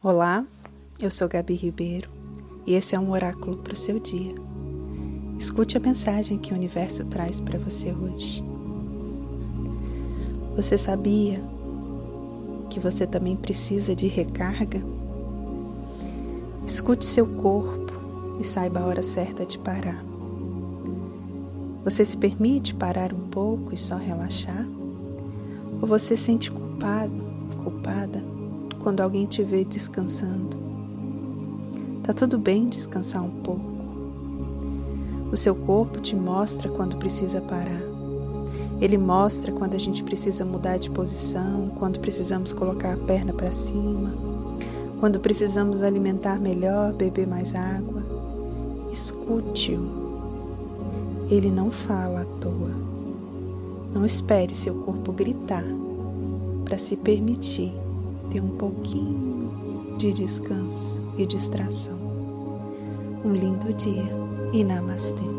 Olá, eu sou Gabi Ribeiro e esse é um oráculo para o seu dia. Escute a mensagem que o universo traz para você hoje. Você sabia que você também precisa de recarga? Escute seu corpo e saiba a hora certa de parar. Você se permite parar um pouco e só relaxar? Ou você sente culpado, culpada quando alguém te vê descansando. Tá tudo bem descansar um pouco. O seu corpo te mostra quando precisa parar. Ele mostra quando a gente precisa mudar de posição, quando precisamos colocar a perna para cima, quando precisamos alimentar melhor, beber mais água. Escute-o. Ele não fala à toa. Não espere seu corpo gritar para se permitir ter um pouquinho de descanso e distração. Um lindo dia e namastê.